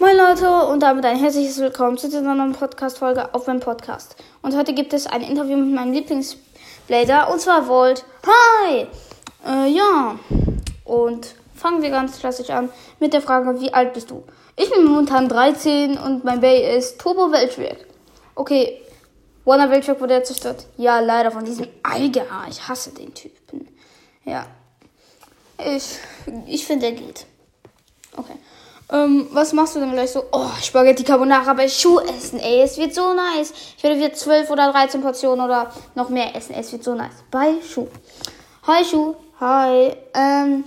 Moin Leute und damit ein herzliches Willkommen zu dieser neuen Podcast-Folge auf meinem Podcast. Und heute gibt es ein Interview mit meinem Lieblingsblader und zwar Volt. Hi! Äh, ja. Und fangen wir ganz klassisch an mit der Frage, wie alt bist du? Ich bin momentan 13 und mein Bay ist Turbo Weltschwerk. Okay, Warner Weltschwerk wurde ja zerstört. Ja, leider von diesem Alga. Ich hasse den Typen. Ja. Ich, ich finde, er geht. Okay. Ähm, was machst du denn gleich so? Oh, Spaghetti Carbonara bei Schuh essen. Ey, es wird so nice. Ich werde wieder 12 oder 13 Portionen oder noch mehr essen. Es wird so nice. Bei Schuh. Hi Schuh. Hi. Ähm,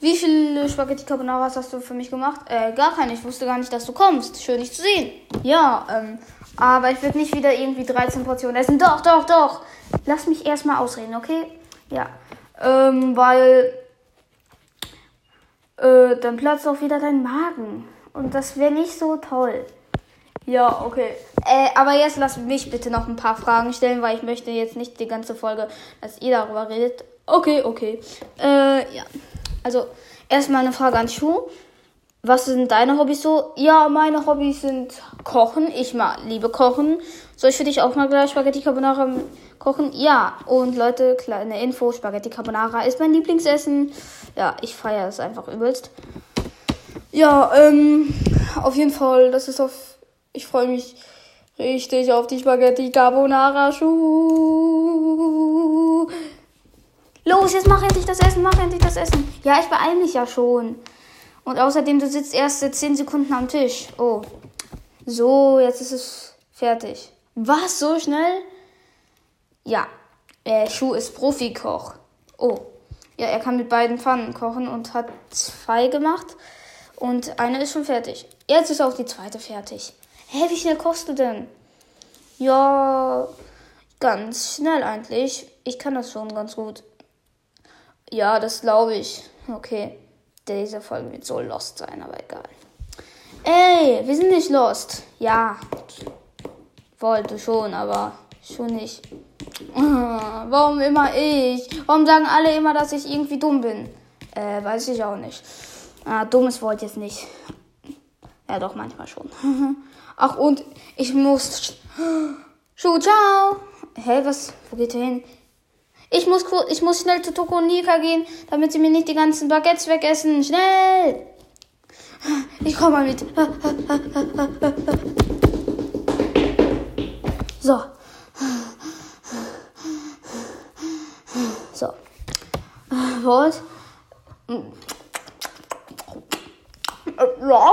wie viele Spaghetti Carbonaras hast du für mich gemacht? Äh, gar keine. Ich wusste gar nicht, dass du kommst. Schön, dich zu sehen. Ja, ähm, aber ich werde nicht wieder irgendwie 13 Portionen essen. Doch, doch, doch. Lass mich erstmal ausreden, okay? Ja. Ähm, weil äh, dann platzt auch wieder dein Magen. Und das wäre nicht so toll. Ja, okay. Äh, aber jetzt lass mich bitte noch ein paar Fragen stellen, weil ich möchte jetzt nicht die ganze Folge, dass ihr darüber redet. Okay, okay. Äh, ja. Also, erstmal eine Frage an Schuh. Was sind deine Hobbys so? Ja, meine Hobbys sind Kochen. Ich mal liebe Kochen. Soll ich für dich auch mal gleich Spaghetti Carbonara kochen? Ja. Und Leute, kleine Info: Spaghetti Carbonara ist mein Lieblingsessen. Ja, ich feiere es einfach übelst. Ja, ähm, auf jeden Fall, das ist auf. Ich freue mich richtig auf die Spaghetti Carbonara Schuh. Los, jetzt mach endlich das Essen, mach endlich das Essen. Ja, ich beeile mich ja schon. Und außerdem, du sitzt erst 10 Sekunden am Tisch. Oh. So, jetzt ist es fertig. Was? So schnell? Ja. Äh, Schuh ist Profikoch. Oh. Ja, er kann mit beiden Pfannen kochen und hat zwei gemacht. Und eine ist schon fertig. Jetzt ist auch die zweite fertig. Hä, wie schnell kochst du denn? Ja, ganz schnell eigentlich. Ich kann das schon ganz gut. Ja, das glaube ich. Okay diese Folge wird so lost sein, aber egal. Ey, wir sind nicht lost. Ja, wollte schon, aber schon nicht. Warum immer ich? Warum sagen alle immer, dass ich irgendwie dumm bin? Äh, weiß ich auch nicht. Ah, dummes Wort jetzt nicht. Ja, doch, manchmal schon. Ach, und ich muss. Schuh, ciao! Hä, was? Wo geht er hin? Ich muss, ich muss schnell zu Tokonika gehen, damit sie mir nicht die ganzen Baguettes wegessen. Schnell! Ich komme mal mit. So. So. Was? Ja.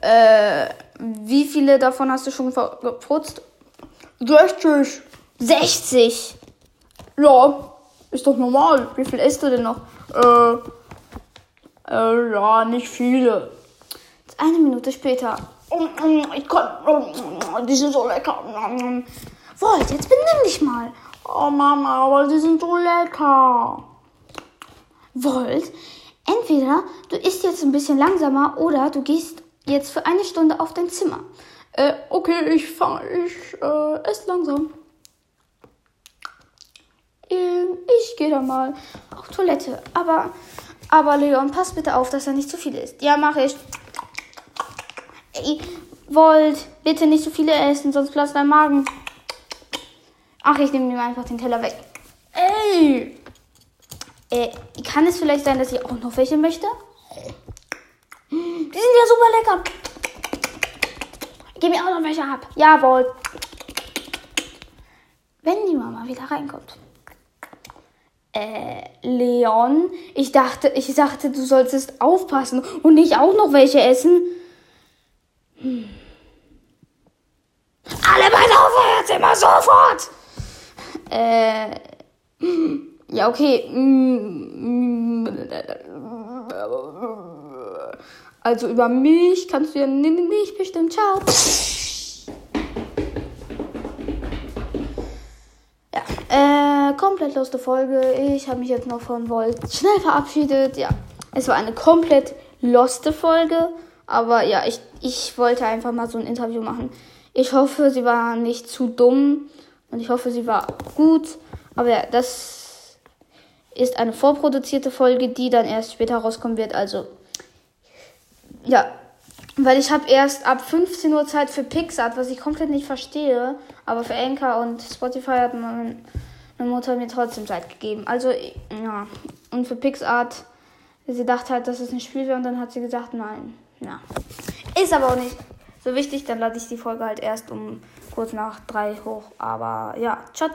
Äh, wie viele davon hast du schon verputzt? 60. 60. Ja, ist doch normal. Wie viel isst du denn noch? Äh, äh, ja, nicht viele. Eine Minute später. Ich kann, die sind so lecker. Wollt, jetzt benimm dich mal. Oh Mama, aber die sind so lecker. Wollt, entweder du isst jetzt ein bisschen langsamer oder du gehst jetzt für eine Stunde auf dein Zimmer. Äh, okay, ich fang, ich äh, esse langsam. Ähm, ich gehe da mal auf Toilette. Aber, aber Leon, pass bitte auf, dass er nicht zu viel isst. Ja, mache ich. Ey, wollt bitte nicht zu viele essen, sonst platzt dein Magen. Ach, ich nehme ihm einfach den Teller weg. Ey! Äh, kann es vielleicht sein, dass ich auch noch welche möchte? Die sind ja super lecker. Gib mir auch noch welche ab. Jawohl. Wenn die Mama wieder reinkommt. Äh, Leon, ich dachte, ich dachte, du solltest aufpassen und nicht auch noch welche essen. Hm. Alle beide auf euer Zimmer sofort! Äh, ja, okay. Also über mich kannst du ja nicht bestimmt. Ciao. Ja, äh, komplett loste Folge. Ich habe mich jetzt noch von Volt schnell verabschiedet. Ja, es war eine komplett loste Folge. Aber ja, ich, ich wollte einfach mal so ein Interview machen. Ich hoffe, sie war nicht zu dumm. Und ich hoffe, sie war gut. Aber ja, das ist eine vorproduzierte Folge, die dann erst später rauskommen wird. Also, ja, Weil ich habe erst ab 15 Uhr Zeit für Pixart, was ich komplett nicht verstehe. Aber für Anchor und Spotify hat meine Mutter mir trotzdem Zeit gegeben. Also, ja. Und für Pixart, sie dachte halt, dass es ein Spiel wäre und dann hat sie gesagt, nein. Ja. Ist aber auch nicht so wichtig. Dann lade ich die Folge halt erst um kurz nach drei hoch. Aber ja, ciao, ciao.